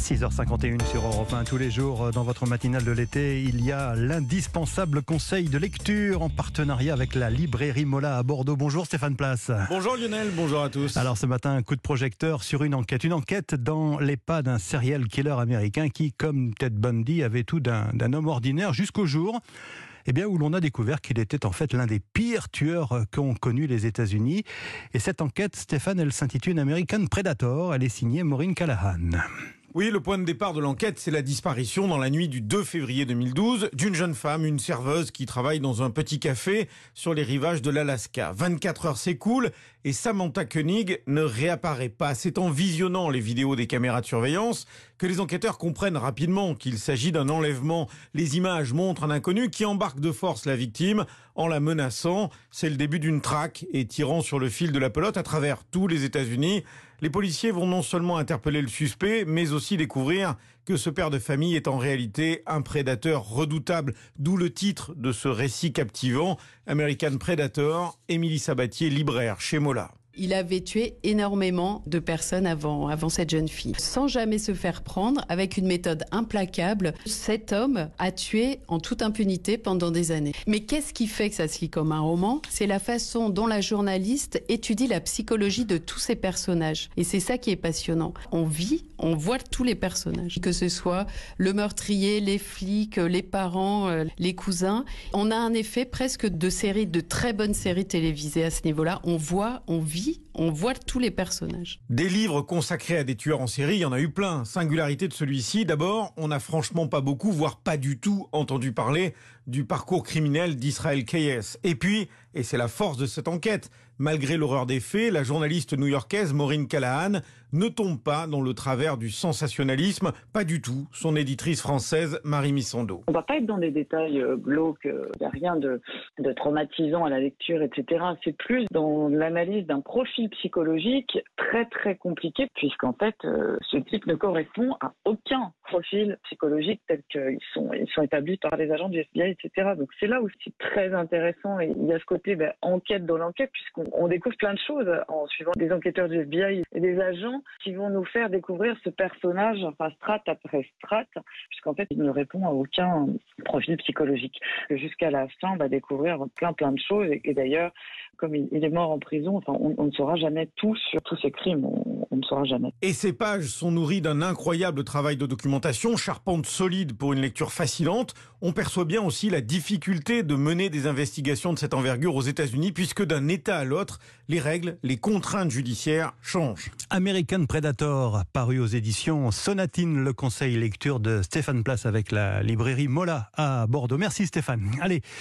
6h51 sur Europe 1. Tous les jours, euh, dans votre matinale de l'été, il y a l'indispensable conseil de lecture en partenariat avec la librairie Mola à Bordeaux. Bonjour Stéphane Place. Bonjour Lionel, bonjour à tous. Alors ce matin, un coup de projecteur sur une enquête. Une enquête dans les pas d'un serial killer américain qui, comme Ted Bundy, avait tout d'un homme ordinaire jusqu'au jour eh bien, où l'on a découvert qu'il était en fait l'un des pires tueurs qu'ont connu les États-Unis. Et cette enquête, Stéphane, elle s'intitule American Predator. Elle est signée Maureen Callahan. Oui, le point de départ de l'enquête, c'est la disparition dans la nuit du 2 février 2012 d'une jeune femme, une serveuse qui travaille dans un petit café sur les rivages de l'Alaska. 24 heures s'écoulent et Samantha Koenig ne réapparaît pas. C'est en visionnant les vidéos des caméras de surveillance que les enquêteurs comprennent rapidement qu'il s'agit d'un enlèvement. Les images montrent un inconnu qui embarque de force la victime en la menaçant. C'est le début d'une traque et tirant sur le fil de la pelote à travers tous les États-Unis. Les policiers vont non seulement interpeller le suspect, mais aussi découvrir que ce père de famille est en réalité un prédateur redoutable, d'où le titre de ce récit captivant, American Predator, Émilie Sabatier, libraire chez Mola. Il avait tué énormément de personnes avant, avant cette jeune fille. Sans jamais se faire prendre, avec une méthode implacable, cet homme a tué en toute impunité pendant des années. Mais qu'est-ce qui fait que ça se lit comme un roman? C'est la façon dont la journaliste étudie la psychologie de tous ces personnages. Et c'est ça qui est passionnant. On vit, on voit tous les personnages. Que ce soit le meurtrier, les flics, les parents, euh, les cousins. On a un effet presque de série, de très bonnes séries télévisées à ce niveau-là. On voit, on vit dit on voit tous les personnages. Des livres consacrés à des tueurs en série, il y en a eu plein. Singularité de celui-ci, d'abord, on n'a franchement pas beaucoup, voire pas du tout entendu parler du parcours criminel d'Israël Keyes. Et puis, et c'est la force de cette enquête, malgré l'horreur des faits, la journaliste new-yorkaise Maureen Callahan ne tombe pas dans le travers du sensationnalisme, pas du tout. Son éditrice française, Marie Missando. On va pas être dans des détails euh, glauques, il n'y a rien de, de traumatisant à la lecture, etc. C'est plus dans l'analyse d'un profil psychologique très très compliqué, puisqu'en fait, euh, ce type ne correspond à aucun profil psychologique tel qu'ils sont, ils sont établis par les agents du FBI, etc. Donc c'est là où c'est très intéressant et il y a ce côté ben, enquête dans l'enquête puisqu'on découvre plein de choses en suivant des enquêteurs du FBI et des agents qui vont nous faire découvrir ce personnage, enfin strate après strate, puisqu'en fait il ne répond à aucun profil psychologique. Jusqu'à la fin, on va découvrir plein plein de choses et, d'ailleurs, comme il, est mort en prison, enfin on, ne saura jamais tout sur tous ces crimes. On, ne saura jamais. Et ces pages sont nourries d'un incroyable travail de documentation, charpente solide pour une lecture fascinante. On perçoit bien aussi la difficulté de mener des investigations de cette envergure aux États-Unis, puisque d'un État à l'autre, les règles, les contraintes judiciaires changent. American Predator, paru aux éditions Sonatine, le conseil lecture de Stéphane Place avec la librairie Mola à Bordeaux. Merci Stéphane. Allez.